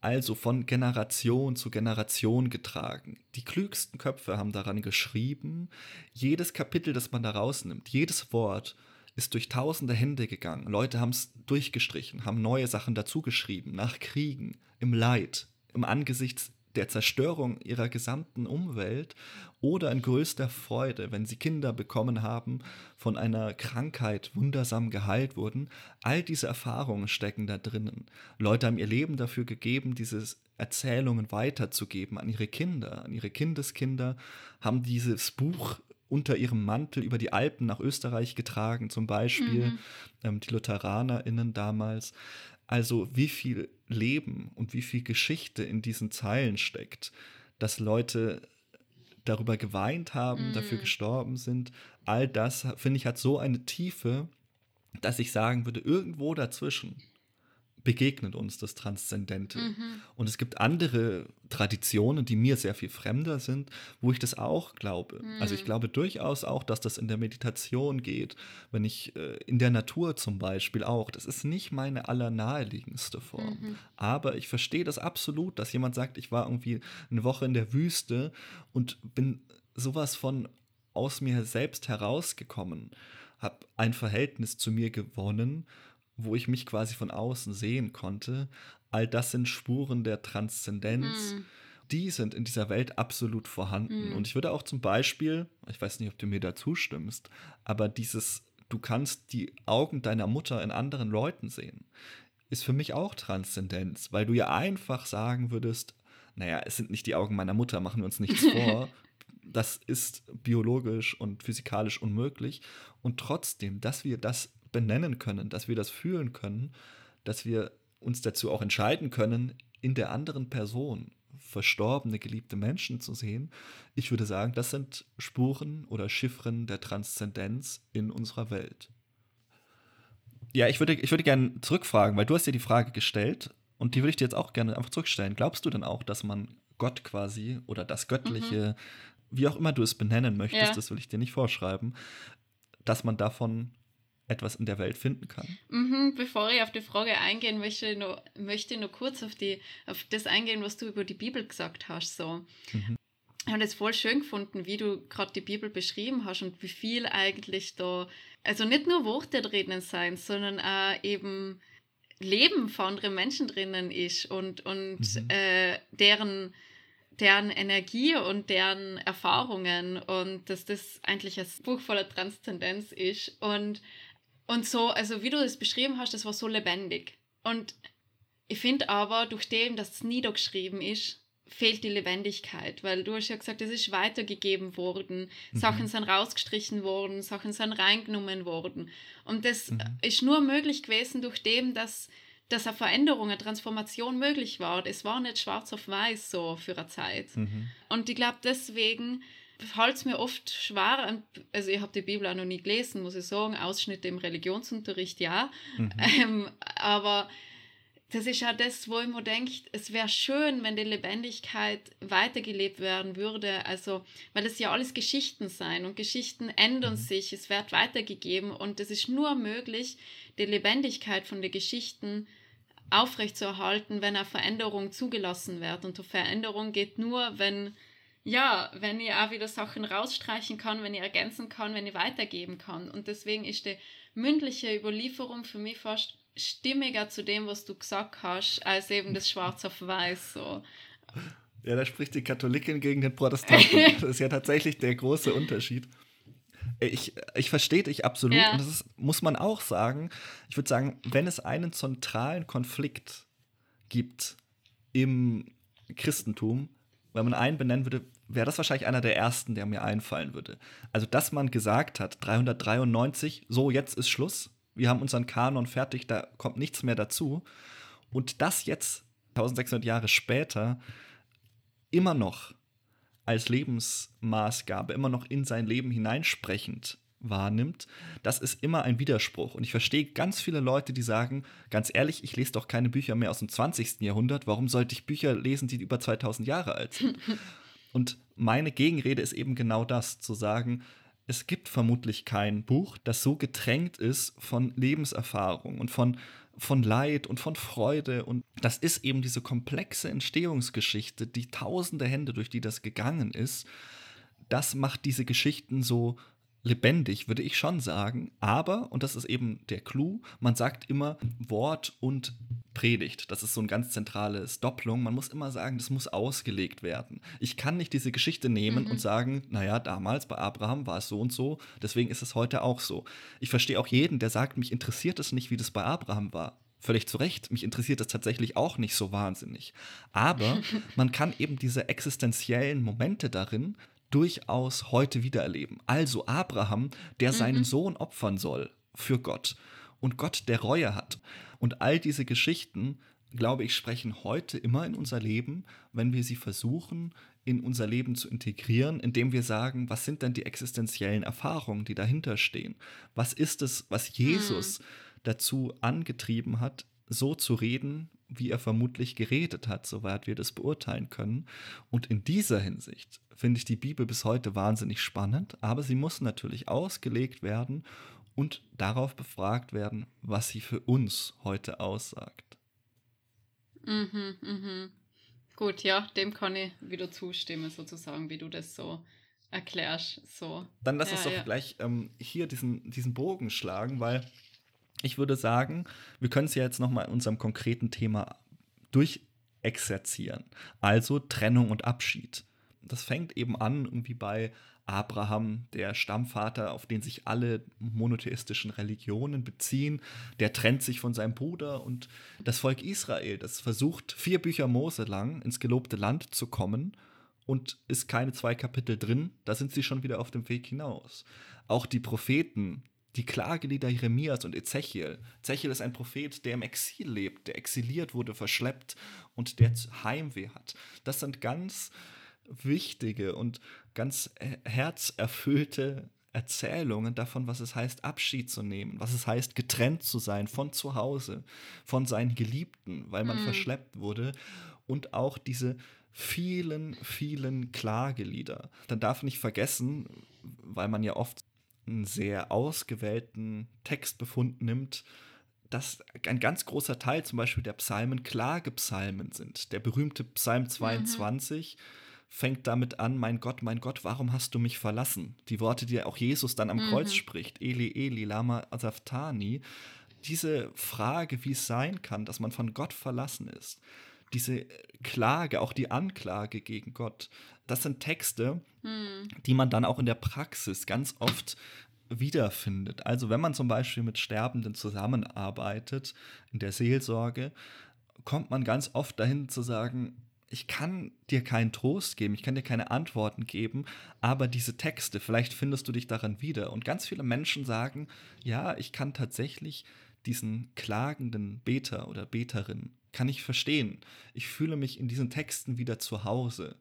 also von Generation zu Generation getragen. Die klügsten Köpfe haben daran geschrieben. Jedes Kapitel, das man da rausnimmt, jedes Wort ist durch tausende Hände gegangen. Leute haben es durchgestrichen, haben neue Sachen dazugeschrieben, nach Kriegen, im Leid, im Angesicht der Zerstörung ihrer gesamten Umwelt oder in größter Freude, wenn sie Kinder bekommen haben, von einer Krankheit wundersam geheilt wurden. All diese Erfahrungen stecken da drinnen. Leute haben ihr Leben dafür gegeben, diese Erzählungen weiterzugeben an ihre Kinder, an ihre Kindeskinder, haben dieses Buch unter ihrem Mantel über die Alpen nach Österreich getragen, zum Beispiel mhm. ähm, die LutheranerInnen damals. Also wie viel Leben und wie viel Geschichte in diesen Zeilen steckt, dass Leute darüber geweint haben, mm. dafür gestorben sind. All das, finde ich, hat so eine Tiefe, dass ich sagen würde, irgendwo dazwischen begegnet uns das Transzendente. Mhm. Und es gibt andere Traditionen, die mir sehr viel fremder sind, wo ich das auch glaube. Mhm. Also ich mhm. glaube durchaus auch, dass das in der Meditation geht, wenn ich äh, in der Natur zum Beispiel auch. Das ist nicht meine allernaheliegendste Form. Mhm. Aber ich verstehe das absolut, dass jemand sagt, ich war irgendwie eine Woche in der Wüste und bin sowas von aus mir selbst herausgekommen, habe ein Verhältnis zu mir gewonnen, wo ich mich quasi von außen sehen konnte, all das sind Spuren der Transzendenz. Mhm. Die sind in dieser Welt absolut vorhanden. Mhm. Und ich würde auch zum Beispiel, ich weiß nicht, ob du mir da zustimmst, aber dieses, du kannst die Augen deiner Mutter in anderen Leuten sehen, ist für mich auch Transzendenz, weil du ja einfach sagen würdest, naja, es sind nicht die Augen meiner Mutter, machen wir uns nichts [laughs] vor. das ist biologisch und physikalisch unmöglich. Und trotzdem, dass wir das benennen können, dass wir das fühlen können, dass wir uns dazu auch entscheiden können, in der anderen Person verstorbene, geliebte Menschen zu sehen. Ich würde sagen, das sind Spuren oder Chiffren der Transzendenz in unserer Welt. Ja, ich würde, ich würde gerne zurückfragen, weil du hast dir die Frage gestellt und die würde ich dir jetzt auch gerne einfach zurückstellen. Glaubst du denn auch, dass man Gott quasi oder das Göttliche, mhm. wie auch immer du es benennen möchtest, ja. das will ich dir nicht vorschreiben, dass man davon etwas in der Welt finden kann. Mhm, bevor ich auf die Frage eingehen möchte, ich noch, möchte ich noch kurz auf, die, auf das eingehen, was du über die Bibel gesagt hast. So. Mhm. Ich habe es voll schön gefunden, wie du gerade die Bibel beschrieben hast und wie viel eigentlich da, also nicht nur Worte drinnen sein, sondern auch eben Leben von anderen Menschen drinnen ist und, und mhm. äh, deren, deren Energie und deren Erfahrungen und dass das eigentlich ein Buch voller Transzendenz ist und und so, also wie du das beschrieben hast, das war so lebendig. Und ich finde aber, durch dem, dass es niedergeschrieben ist, fehlt die Lebendigkeit, weil du hast ja gesagt, es ist weitergegeben worden, mhm. Sachen sind rausgestrichen worden, Sachen sind reingenommen worden. Und das mhm. ist nur möglich gewesen durch dem, dass, dass eine Veränderung, eine Transformation möglich war. Es war nicht schwarz auf weiß so für eine Zeit. Mhm. Und ich glaube, deswegen fällt es mir oft schwer, also ich habe die Bibel auch noch nie gelesen, muss ich sagen, Ausschnitte im Religionsunterricht ja, mhm. [laughs] ähm, aber das ist ja das, wo ich mir denke, es wäre schön, wenn die Lebendigkeit weitergelebt werden würde, also, weil es ja alles Geschichten sein und Geschichten ändern mhm. sich, es wird weitergegeben und es ist nur möglich, die Lebendigkeit von den Geschichten aufrechtzuerhalten, wenn eine Veränderung zugelassen wird. Und die Veränderung geht nur, wenn ja, wenn ich auch wieder Sachen rausstreichen kann, wenn ich ergänzen kann, wenn ich weitergeben kann. Und deswegen ist die mündliche Überlieferung für mich fast stimmiger zu dem, was du gesagt hast, als eben das Schwarz auf Weiß. So. Ja, da spricht die Katholikin gegen den Protestanten. [laughs] Das ist ja tatsächlich der große Unterschied. Ich, ich verstehe dich absolut. Ja. Und das ist, muss man auch sagen. Ich würde sagen, wenn es einen zentralen Konflikt gibt im Christentum, wenn man einen benennen würde, wäre das wahrscheinlich einer der ersten, der mir einfallen würde. Also, dass man gesagt hat, 393, so jetzt ist Schluss, wir haben unseren Kanon fertig, da kommt nichts mehr dazu. Und das jetzt, 1600 Jahre später, immer noch als Lebensmaßgabe, immer noch in sein Leben hineinsprechend wahrnimmt, das ist immer ein Widerspruch. Und ich verstehe ganz viele Leute, die sagen, ganz ehrlich, ich lese doch keine Bücher mehr aus dem 20. Jahrhundert, warum sollte ich Bücher lesen, die über 2000 Jahre alt sind? [laughs] Und meine Gegenrede ist eben genau das, zu sagen, es gibt vermutlich kein Buch, das so getränkt ist von Lebenserfahrung und von, von Leid und von Freude. Und das ist eben diese komplexe Entstehungsgeschichte, die tausende Hände, durch die das gegangen ist. Das macht diese Geschichten so lebendig, würde ich schon sagen. Aber, und das ist eben der Clou, man sagt immer Wort und Predigt. Das ist so ein ganz zentrales Doppelung. Man muss immer sagen, das muss ausgelegt werden. Ich kann nicht diese Geschichte nehmen mhm. und sagen, naja, damals bei Abraham war es so und so, deswegen ist es heute auch so. Ich verstehe auch jeden, der sagt, mich interessiert es nicht, wie das bei Abraham war. Völlig zu Recht, mich interessiert das tatsächlich auch nicht so wahnsinnig. Aber [laughs] man kann eben diese existenziellen Momente darin durchaus heute wiedererleben. Also Abraham, der mhm. seinen Sohn opfern soll für Gott und Gott, der Reue hat. Und all diese Geschichten, glaube ich, sprechen heute immer in unser Leben, wenn wir sie versuchen, in unser Leben zu integrieren, indem wir sagen, was sind denn die existenziellen Erfahrungen, die dahinter stehen? Was ist es, was Jesus mhm. dazu angetrieben hat, so zu reden, wie er vermutlich geredet hat, soweit wir das beurteilen können. Und in dieser Hinsicht finde ich die Bibel bis heute wahnsinnig spannend, aber sie muss natürlich ausgelegt werden und darauf befragt werden, was sie für uns heute aussagt. Mhm, mhm. Gut, ja, dem kann ich wieder zustimmen, sozusagen, wie du das so erklärst. So. Dann lass ja, uns doch ja. gleich ähm, hier diesen, diesen Bogen schlagen, weil ich würde sagen, wir können es ja jetzt nochmal in unserem konkreten Thema durchexerzieren. Also Trennung und Abschied. Das fängt eben an irgendwie bei Abraham, der Stammvater, auf den sich alle monotheistischen Religionen beziehen, der trennt sich von seinem Bruder und das Volk Israel, das versucht vier Bücher Mose lang ins gelobte Land zu kommen und ist keine zwei Kapitel drin, da sind sie schon wieder auf dem Weg hinaus. Auch die Propheten, die Klagelieder Jeremias und Ezechiel. Ezechiel ist ein Prophet, der im Exil lebt, der exiliert wurde, verschleppt und der Heimweh hat. Das sind ganz wichtige und ganz herzerfüllte Erzählungen davon, was es heißt, Abschied zu nehmen, was es heißt, getrennt zu sein von zu Hause, von seinen Geliebten, weil man mhm. verschleppt wurde und auch diese vielen, vielen Klagelieder. Dann darf nicht vergessen, weil man ja oft einen sehr ausgewählten Textbefund nimmt, dass ein ganz großer Teil zum Beispiel der Psalmen Klagepsalmen sind. Der berühmte Psalm 22 mhm. fängt damit an, mein Gott, mein Gott, warum hast du mich verlassen? Die Worte, die auch Jesus dann am mhm. Kreuz spricht, Eli, Eli, lama asaftani. Diese Frage, wie es sein kann, dass man von Gott verlassen ist, diese Klage, auch die Anklage gegen Gott, das sind Texte, hm. die man dann auch in der Praxis ganz oft wiederfindet. Also wenn man zum Beispiel mit Sterbenden zusammenarbeitet in der Seelsorge, kommt man ganz oft dahin zu sagen, ich kann dir keinen Trost geben, ich kann dir keine Antworten geben, aber diese Texte, vielleicht findest du dich daran wieder. Und ganz viele Menschen sagen, ja, ich kann tatsächlich diesen klagenden Beter oder Beterin, kann ich verstehen. Ich fühle mich in diesen Texten wieder zu Hause.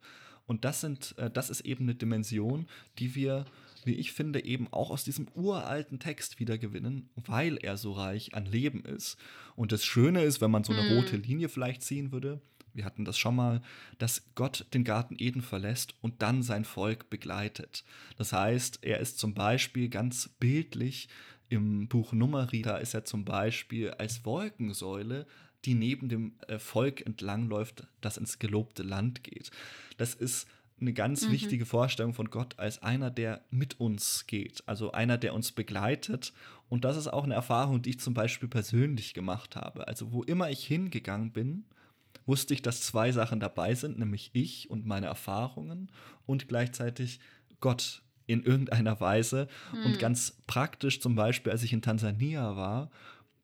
Und das sind, äh, das ist eben eine Dimension, die wir, wie ich finde, eben auch aus diesem uralten Text wieder gewinnen, weil er so reich an Leben ist. Und das Schöne ist, wenn man so eine mhm. rote Linie vielleicht ziehen würde, wir hatten das schon mal, dass Gott den Garten Eden verlässt und dann sein Volk begleitet. Das heißt, er ist zum Beispiel ganz bildlich im Buch Numeri, da ist er zum Beispiel als Wolkensäule die neben dem äh, Volk entlangläuft, das ins gelobte Land geht. Das ist eine ganz mhm. wichtige Vorstellung von Gott als einer, der mit uns geht, also einer, der uns begleitet. Und das ist auch eine Erfahrung, die ich zum Beispiel persönlich gemacht habe. Also wo immer ich hingegangen bin, wusste ich, dass zwei Sachen dabei sind, nämlich ich und meine Erfahrungen und gleichzeitig Gott in irgendeiner Weise. Mhm. Und ganz praktisch zum Beispiel, als ich in Tansania war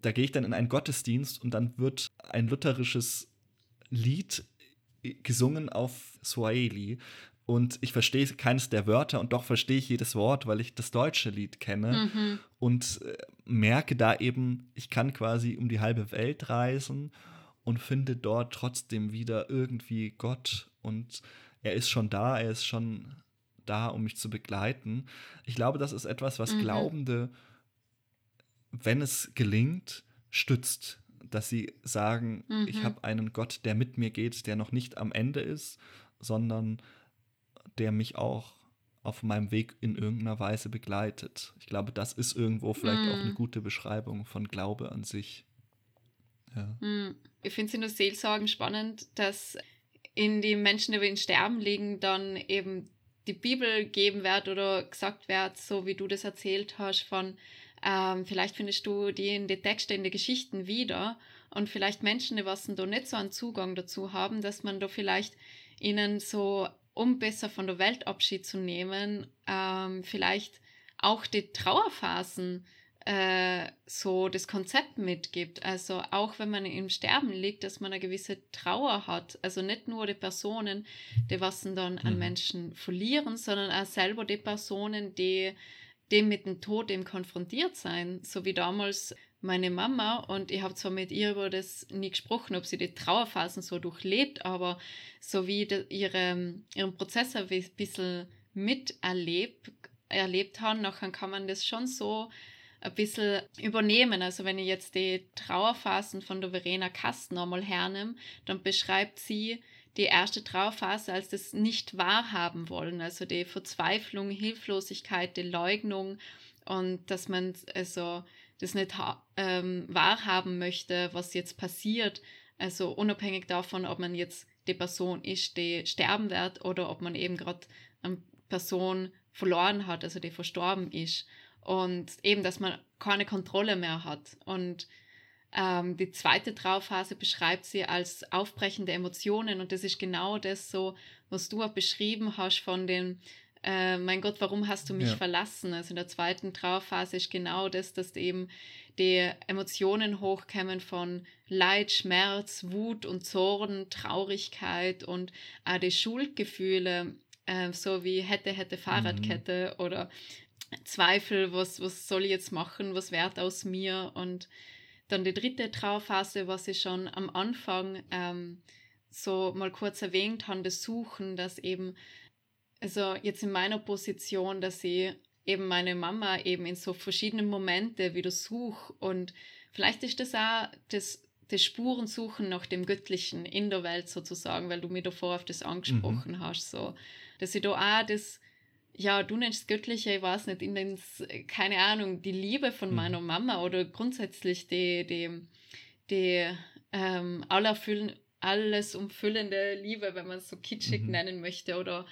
da gehe ich dann in einen Gottesdienst und dann wird ein lutherisches Lied gesungen auf Swahili und ich verstehe keines der Wörter und doch verstehe ich jedes Wort, weil ich das deutsche Lied kenne mhm. und äh, merke da eben, ich kann quasi um die halbe Welt reisen und finde dort trotzdem wieder irgendwie Gott und er ist schon da, er ist schon da, um mich zu begleiten. Ich glaube, das ist etwas, was mhm. Glaubende wenn es gelingt, stützt, dass sie sagen, mhm. ich habe einen Gott, der mit mir geht, der noch nicht am Ende ist, sondern der mich auch auf meinem Weg in irgendeiner Weise begleitet. Ich glaube, das ist irgendwo vielleicht mhm. auch eine gute Beschreibung von Glaube an sich. Ja. Mhm. Ich finde es in der Seelsorgen spannend, dass in die Menschen, die in Sterben liegen, dann eben die Bibel geben wird oder gesagt wird, so wie du das erzählt hast, von ähm, vielleicht findest du die in den Texten, in den Geschichten wieder und vielleicht Menschen, die was da nicht so einen Zugang dazu haben, dass man da vielleicht ihnen so, um besser von der Welt Abschied zu nehmen, ähm, vielleicht auch die Trauerphasen äh, so das Konzept mitgibt. Also auch wenn man im Sterben liegt, dass man eine gewisse Trauer hat. Also nicht nur die Personen, die was dann an mhm. Menschen verlieren, sondern auch selber die Personen, die dem mit dem Tod eben konfrontiert sein, so wie damals meine Mama und ich habe zwar mit ihr über das nie gesprochen, ob sie die Trauerphasen so durchlebt, aber so wie ihre, ihren Prozess ein bisschen miterlebt erlebt haben, nachher kann man das schon so ein bisschen übernehmen. Also wenn ich jetzt die Trauerphasen von der Verena Kasten einmal hernehme, dann beschreibt sie die erste Trauerphase als das nicht wahrhaben wollen, also die Verzweiflung, Hilflosigkeit, die Leugnung und dass man also das nicht ähm, wahrhaben möchte, was jetzt passiert. Also unabhängig davon, ob man jetzt die Person ist, die sterben wird oder ob man eben gerade eine Person verloren hat, also die verstorben ist. Und eben, dass man keine Kontrolle mehr hat. Und ähm, die zweite Trauerphase beschreibt sie als aufbrechende Emotionen. Und das ist genau das so, was du auch beschrieben hast von den, äh, mein Gott, warum hast du mich ja. verlassen? Also in der zweiten Trauerphase ist genau das, dass eben die Emotionen hochkommen von Leid, Schmerz, Wut und Zorn, Traurigkeit und auch die Schuldgefühle, äh, so wie hätte, hätte Fahrradkette mhm. oder Zweifel, was, was soll ich jetzt machen, was wird aus mir und dann die dritte Trauerphase, was ich schon am Anfang ähm, so mal kurz erwähnt habe, das Suchen, dass eben, also jetzt in meiner Position, dass ich eben meine Mama eben in so verschiedenen Momente wieder suche und vielleicht ist das auch das, das Spurensuchen nach dem Göttlichen in der Welt sozusagen, weil du mir davor auf das angesprochen mhm. hast, so, dass ich da auch das ja, du nennst Göttliche, ich weiß nicht, in den, keine Ahnung, die Liebe von mhm. meiner Mama oder grundsätzlich die, die, die ähm, alles umfüllende Liebe, wenn man es so kitschig mhm. nennen möchte oder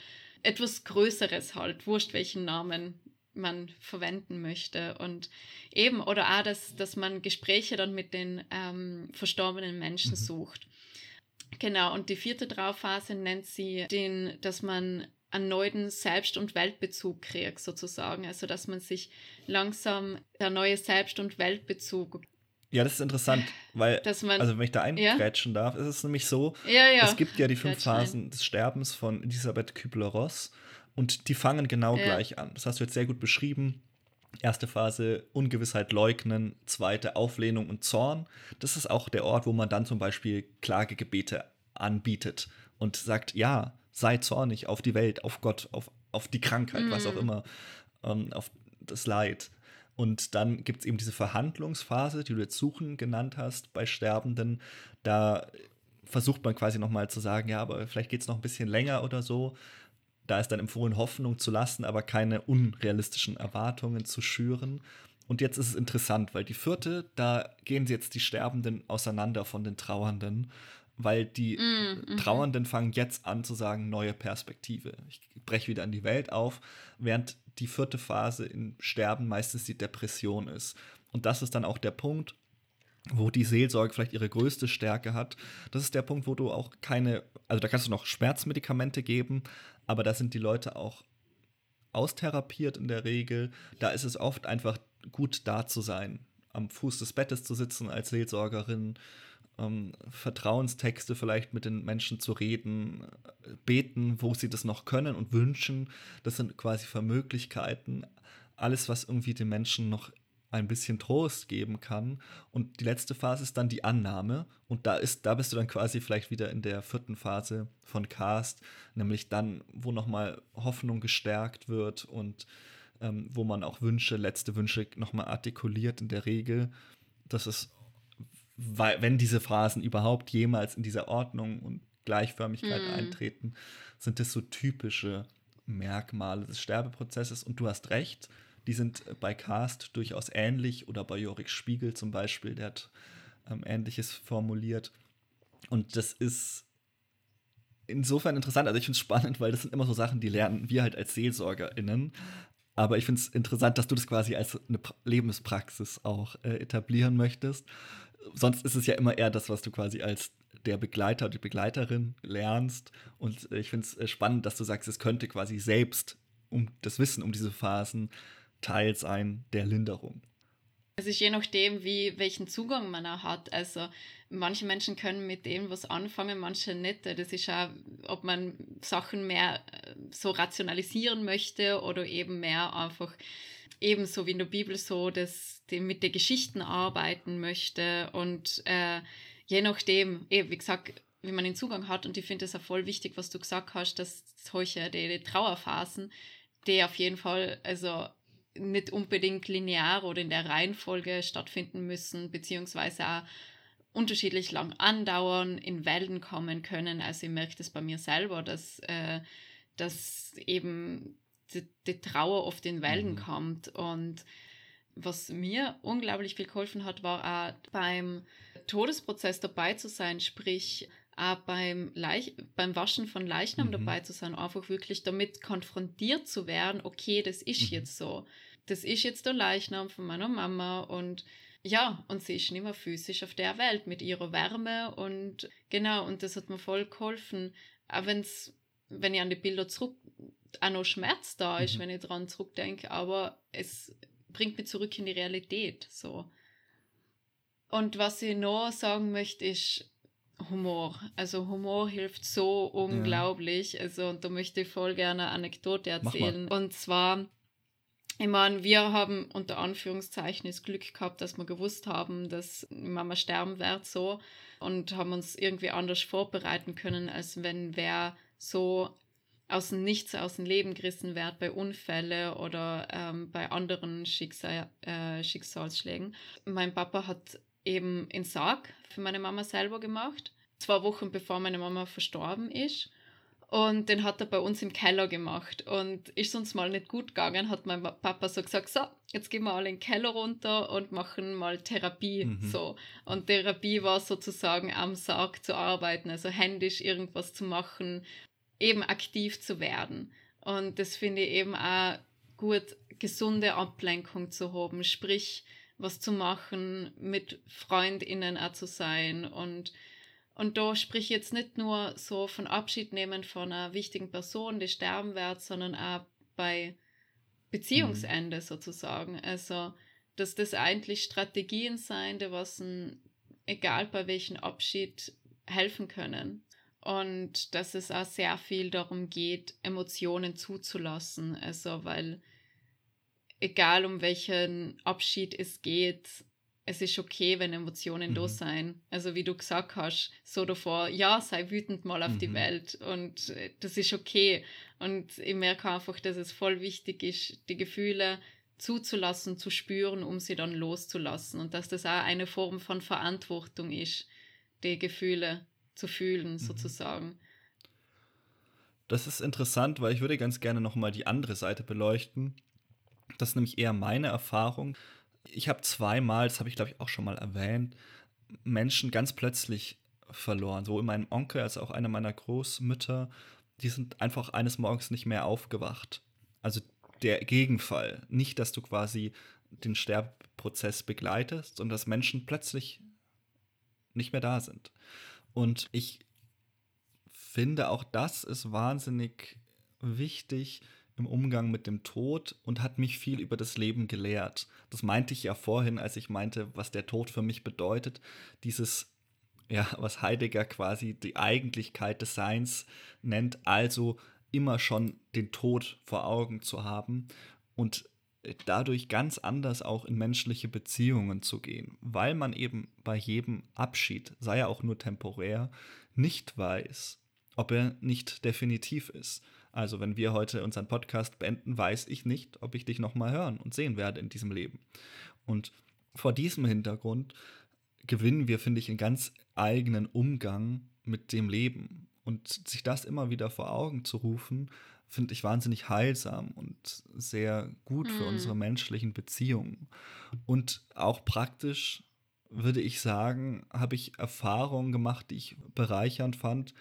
etwas Größeres halt, wurscht welchen Namen man verwenden möchte und eben oder auch, dass, dass man Gespräche dann mit den ähm, verstorbenen Menschen mhm. sucht. Genau, und die vierte Trauphase nennt sie den, dass man einen neuen Selbst- und Weltbezug kriegt, sozusagen. Also, dass man sich langsam der neue Selbst- und Weltbezug. Ja, das ist interessant, weil, man, also wenn ich da eingrätschen ja? darf, ist es nämlich so, ja, ja. es gibt ja die fünf Phasen des Sterbens von Elisabeth Kübler-Ross und die fangen genau gleich an. Das hast du jetzt sehr gut beschrieben. Erste Phase Ungewissheit leugnen, zweite Auflehnung und Zorn. Das ist auch der Ort, wo man dann zum Beispiel Klagegebete anbietet und sagt, ja, sei zornig auf die Welt, auf Gott, auf, auf die Krankheit, mm. was auch mhm. immer, ähm, auf das Leid. Und dann gibt es eben diese Verhandlungsphase, die du jetzt Suchen genannt hast bei Sterbenden. Da versucht man quasi nochmal zu sagen, ja, aber vielleicht geht es noch ein bisschen länger oder so. Da ist dann empfohlen, Hoffnung zu lassen, aber keine unrealistischen Erwartungen zu schüren. Und jetzt ist es interessant, weil die vierte, da gehen sie jetzt die Sterbenden auseinander von den Trauernden weil die mm, mhm. Trauernden fangen jetzt an zu sagen, neue Perspektive. Ich breche wieder in die Welt auf, während die vierte Phase im Sterben meistens die Depression ist. Und das ist dann auch der Punkt, wo die Seelsorge vielleicht ihre größte Stärke hat. Das ist der Punkt, wo du auch keine, also da kannst du noch Schmerzmedikamente geben, aber da sind die Leute auch austherapiert in der Regel. Da ist es oft einfach gut da zu sein, am Fuß des Bettes zu sitzen als Seelsorgerin, ähm, Vertrauenstexte vielleicht mit den Menschen zu reden, beten, wo sie das noch können und wünschen. Das sind quasi Vermöglichkeiten. Alles, was irgendwie den Menschen noch ein bisschen Trost geben kann. Und die letzte Phase ist dann die Annahme. Und da ist, da bist du dann quasi vielleicht wieder in der vierten Phase von Cast, nämlich dann, wo nochmal Hoffnung gestärkt wird und ähm, wo man auch Wünsche, letzte Wünsche nochmal artikuliert in der Regel. Das ist weil, wenn diese Phrasen überhaupt jemals in dieser Ordnung und Gleichförmigkeit mm. eintreten, sind das so typische Merkmale des Sterbeprozesses. Und du hast recht, die sind bei Cast durchaus ähnlich oder bei Jorik Spiegel zum Beispiel, der hat ähm, Ähnliches formuliert. Und das ist insofern interessant. Also ich finde es spannend, weil das sind immer so Sachen, die lernen wir halt als SeelsorgerInnen. Aber ich finde es interessant, dass du das quasi als eine Lebenspraxis auch äh, etablieren möchtest. Sonst ist es ja immer eher das, was du quasi als der Begleiter, die Begleiterin lernst. Und ich finde es äh, spannend, dass du sagst, es könnte quasi selbst um das Wissen um diese Phasen Teil sein der Linderung. Es ist je nachdem, wie, welchen Zugang man auch hat. Also manche Menschen können mit dem was anfangen, manche nicht. Das ist auch, ob man Sachen mehr äh, so rationalisieren möchte oder eben mehr einfach ebenso wie in der Bibel so, dass die mit den Geschichten arbeiten möchte und äh, je nachdem, eben, wie gesagt, wie man den Zugang hat und ich finde es auch voll wichtig, was du gesagt hast, dass solche die, die Trauerphasen, die auf jeden Fall also nicht unbedingt linear oder in der Reihenfolge stattfinden müssen, beziehungsweise auch unterschiedlich lang andauern, in Wellen kommen können. Also ich merke das bei mir selber, dass, äh, dass eben die, die, Trauer oft in Wellen mhm. kommt. Und was mir unglaublich viel geholfen hat, war auch beim Todesprozess dabei zu sein, sprich auch beim, Leich beim Waschen von Leichnam mhm. dabei zu sein, einfach wirklich damit konfrontiert zu werden, okay, das ist mhm. jetzt so das ist jetzt der Leichnam von meiner Mama und ja, und sie ist nicht mehr physisch auf der Welt mit ihrer Wärme und genau, und das hat mir voll geholfen. Auch wenn's, wenn ich an die Bilder zurück, auch noch Schmerz da ist, mhm. wenn ich dran zurückdenke, aber es bringt mich zurück in die Realität, so. Und was ich noch sagen möchte, ist Humor. Also Humor hilft so unglaublich. Ja. Also, und da möchte ich voll gerne eine Anekdote erzählen. Und zwar ich meine, wir haben unter Anführungszeichen das Glück gehabt, dass wir gewusst haben, dass Mama sterben wird so und haben uns irgendwie anders vorbereiten können, als wenn wer so aus dem Nichts aus dem Leben gerissen wird bei Unfällen oder ähm, bei anderen Schicksal, äh, Schicksalsschlägen. Mein Papa hat eben in Sarg für meine Mama selber gemacht, zwei Wochen bevor meine Mama verstorben ist. Und den hat er bei uns im Keller gemacht. Und ist uns mal nicht gut gegangen, hat mein Papa so gesagt, so, jetzt gehen wir alle in den Keller runter und machen mal Therapie. Mhm. So. Und Therapie war sozusagen am Sarg zu arbeiten, also händisch irgendwas zu machen, eben aktiv zu werden. Und das finde ich eben auch gut, gesunde Ablenkung zu haben, sprich, was zu machen, mit FreundInnen auch zu sein und und da sprich ich jetzt nicht nur so von Abschied nehmen von einer wichtigen Person, die sterben wird, sondern auch bei Beziehungsende mhm. sozusagen. Also, dass das eigentlich Strategien sein, die was ein, egal bei welchem Abschied helfen können. Und dass es auch sehr viel darum geht, Emotionen zuzulassen. Also, weil egal um welchen Abschied es geht, es ist okay, wenn Emotionen mhm. da sein. Also wie du gesagt hast, so davor, ja, sei wütend mal auf mhm. die Welt und äh, das ist okay. Und ich merke einfach, dass es voll wichtig ist, die Gefühle zuzulassen, zu spüren, um sie dann loszulassen. Und dass das auch eine Form von Verantwortung ist, die Gefühle zu fühlen, mhm. sozusagen. Das ist interessant, weil ich würde ganz gerne nochmal die andere Seite beleuchten. Das ist nämlich eher meine Erfahrung ich habe zweimal, das habe ich glaube ich auch schon mal erwähnt, Menschen ganz plötzlich verloren. So in meinem Onkel als auch einer meiner Großmütter, die sind einfach eines Morgens nicht mehr aufgewacht. Also der Gegenfall. Nicht, dass du quasi den Sterbeprozess begleitest, sondern dass Menschen plötzlich nicht mehr da sind. Und ich finde, auch das ist wahnsinnig wichtig, im Umgang mit dem Tod und hat mich viel über das Leben gelehrt. Das meinte ich ja vorhin, als ich meinte, was der Tod für mich bedeutet. Dieses, ja, was Heidegger quasi die Eigentlichkeit des Seins nennt, also immer schon den Tod vor Augen zu haben und dadurch ganz anders auch in menschliche Beziehungen zu gehen, weil man eben bei jedem Abschied, sei er auch nur temporär, nicht weiß, ob er nicht definitiv ist. Also wenn wir heute unseren Podcast beenden, weiß ich nicht, ob ich dich nochmal hören und sehen werde in diesem Leben. Und vor diesem Hintergrund gewinnen wir, finde ich, einen ganz eigenen Umgang mit dem Leben. Und sich das immer wieder vor Augen zu rufen, finde ich wahnsinnig heilsam und sehr gut für mhm. unsere menschlichen Beziehungen. Und auch praktisch würde ich sagen, habe ich Erfahrungen gemacht, die ich bereichernd fand,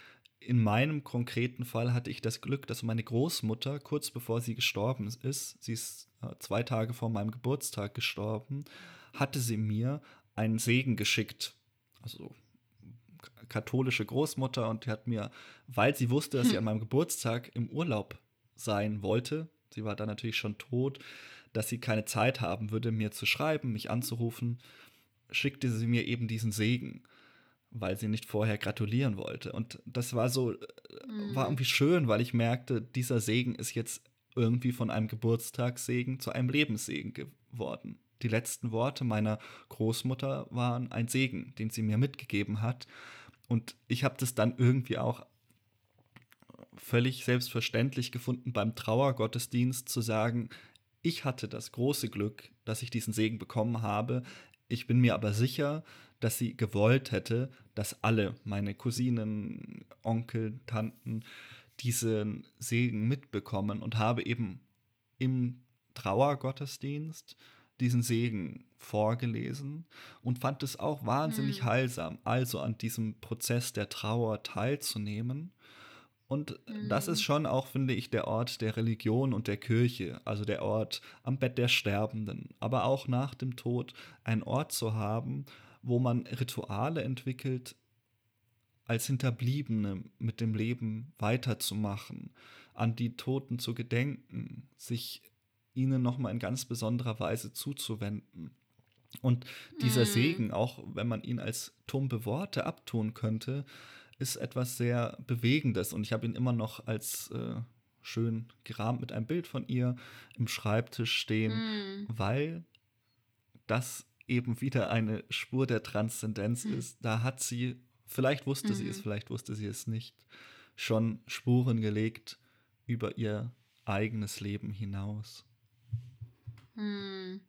in meinem konkreten Fall hatte ich das Glück, dass meine Großmutter, kurz bevor sie gestorben ist, sie ist äh, zwei Tage vor meinem Geburtstag gestorben, hatte sie mir einen Segen geschickt. Also katholische Großmutter und die hat mir, weil sie wusste, dass sie hm. an meinem Geburtstag im Urlaub sein wollte, sie war dann natürlich schon tot, dass sie keine Zeit haben würde, mir zu schreiben, mich anzurufen, schickte sie mir eben diesen Segen, weil sie nicht vorher gratulieren wollte. Und das war so, mhm. war irgendwie schön, weil ich merkte, dieser Segen ist jetzt irgendwie von einem Geburtstagssegen zu einem Lebenssegen geworden. Die letzten Worte meiner Großmutter waren ein Segen, den sie mir mitgegeben hat. Und ich habe das dann irgendwie auch völlig selbstverständlich gefunden, beim Trauergottesdienst zu sagen, ich hatte das große Glück, dass ich diesen Segen bekommen habe. Ich bin mir aber sicher, dass sie gewollt hätte, dass alle meine Cousinen, Onkel, Tanten diesen Segen mitbekommen und habe eben im Trauergottesdienst diesen Segen vorgelesen und fand es auch wahnsinnig mhm. heilsam, also an diesem Prozess der Trauer teilzunehmen. Und mhm. das ist mhm. schon auch, finde ich, der Ort der Religion und der Kirche, also der Ort am Bett der Sterbenden, aber auch nach dem Tod ein Ort zu haben, wo man Rituale entwickelt, als Hinterbliebene mit dem Leben weiterzumachen, an die Toten zu gedenken, sich ihnen nochmal in ganz besonderer Weise zuzuwenden. Und dieser mhm. Segen, auch wenn man ihn als tumpe Worte abtun könnte, ist etwas sehr Bewegendes. Und ich habe ihn immer noch als äh, schön gerahmt mit einem Bild von ihr im Schreibtisch stehen, mhm. weil das eben wieder eine Spur der Transzendenz mhm. ist. Da hat sie, vielleicht wusste sie es, mhm. vielleicht wusste sie es nicht, schon Spuren gelegt über ihr eigenes Leben hinaus. Hm.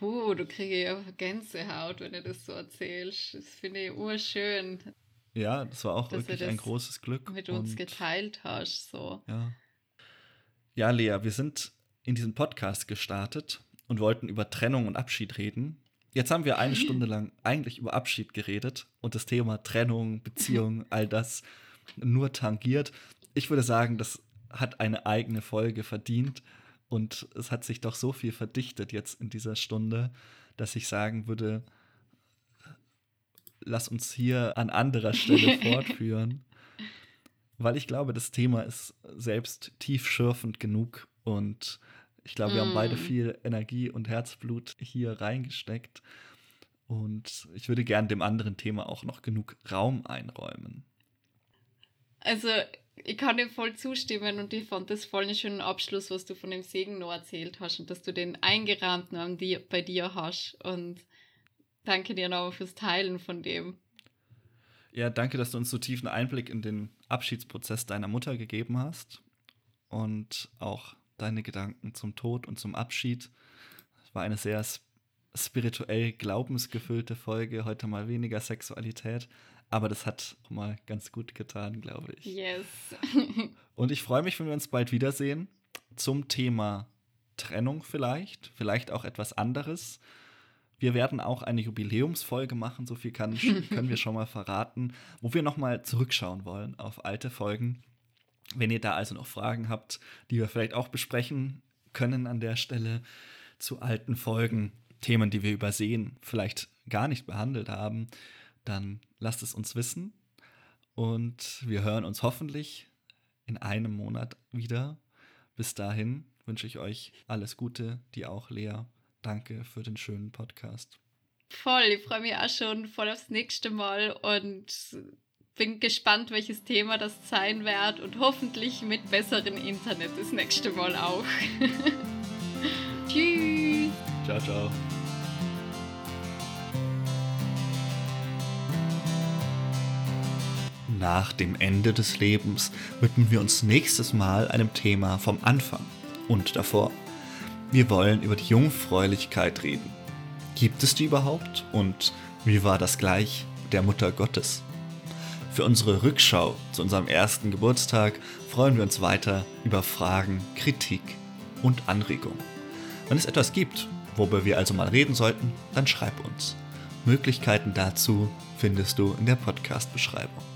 Huh, du kriegst ja Gänsehaut, wenn du das so erzählst. Das finde ich urschön. Ja, das war auch wirklich ein großes Glück. Mit uns geteilt hast, so. Ja. Ja, Lea, wir sind in diesem Podcast gestartet und wollten über Trennung und Abschied reden. Jetzt haben wir eine [laughs] Stunde lang eigentlich über Abschied geredet und das Thema Trennung, Beziehung, [laughs] all das nur tangiert. Ich würde sagen, das hat eine eigene Folge verdient. Und es hat sich doch so viel verdichtet jetzt in dieser Stunde, dass ich sagen würde, lass uns hier an anderer Stelle [laughs] fortführen. Weil ich glaube, das Thema ist selbst tiefschürfend genug und ich glaube, wir haben beide mm. viel Energie und Herzblut hier reingesteckt. Und ich würde gern dem anderen Thema auch noch genug Raum einräumen. Also ich kann dir voll zustimmen und ich fand das voll einen schönen Abschluss, was du von dem Segen noch erzählt hast und dass du den eingerahmt noch bei dir hast. Und danke dir noch fürs Teilen von dem. Ja, danke, dass du uns so tiefen Einblick in den Abschiedsprozess deiner Mutter gegeben hast und auch deine Gedanken zum Tod und zum Abschied. Es war eine sehr spirituell glaubensgefüllte Folge, heute mal weniger Sexualität. Aber das hat mal ganz gut getan, glaube ich. Yes. [laughs] Und ich freue mich, wenn wir uns bald wiedersehen zum Thema Trennung vielleicht, vielleicht auch etwas anderes. Wir werden auch eine Jubiläumsfolge machen, so viel kann, [laughs] können wir schon mal verraten, wo wir nochmal zurückschauen wollen auf alte Folgen. Wenn ihr da also noch Fragen habt, die wir vielleicht auch besprechen können an der Stelle zu alten Folgen, Themen, die wir übersehen, vielleicht gar nicht behandelt haben, dann lasst es uns wissen. Und wir hören uns hoffentlich in einem Monat wieder. Bis dahin wünsche ich euch alles Gute, dir auch, Lea. Danke für den schönen Podcast. Voll, ich freue mich auch schon voll aufs nächste Mal und bin gespannt, welches Thema das sein wird und hoffentlich mit besserem Internet das nächste Mal auch. [laughs] Tschüss. Ciao, ciao. Nach dem Ende des Lebens widmen wir uns nächstes Mal einem Thema vom Anfang und davor. Wir wollen über die Jungfräulichkeit reden. Gibt es die überhaupt? Und wie war das gleich der Mutter Gottes? Für unsere Rückschau zu unserem ersten Geburtstag freuen wir uns weiter über Fragen, Kritik und Anregungen. Wenn es etwas gibt, worüber wir also mal reden sollten, dann schreib uns. Möglichkeiten dazu findest du in der Podcast-Beschreibung.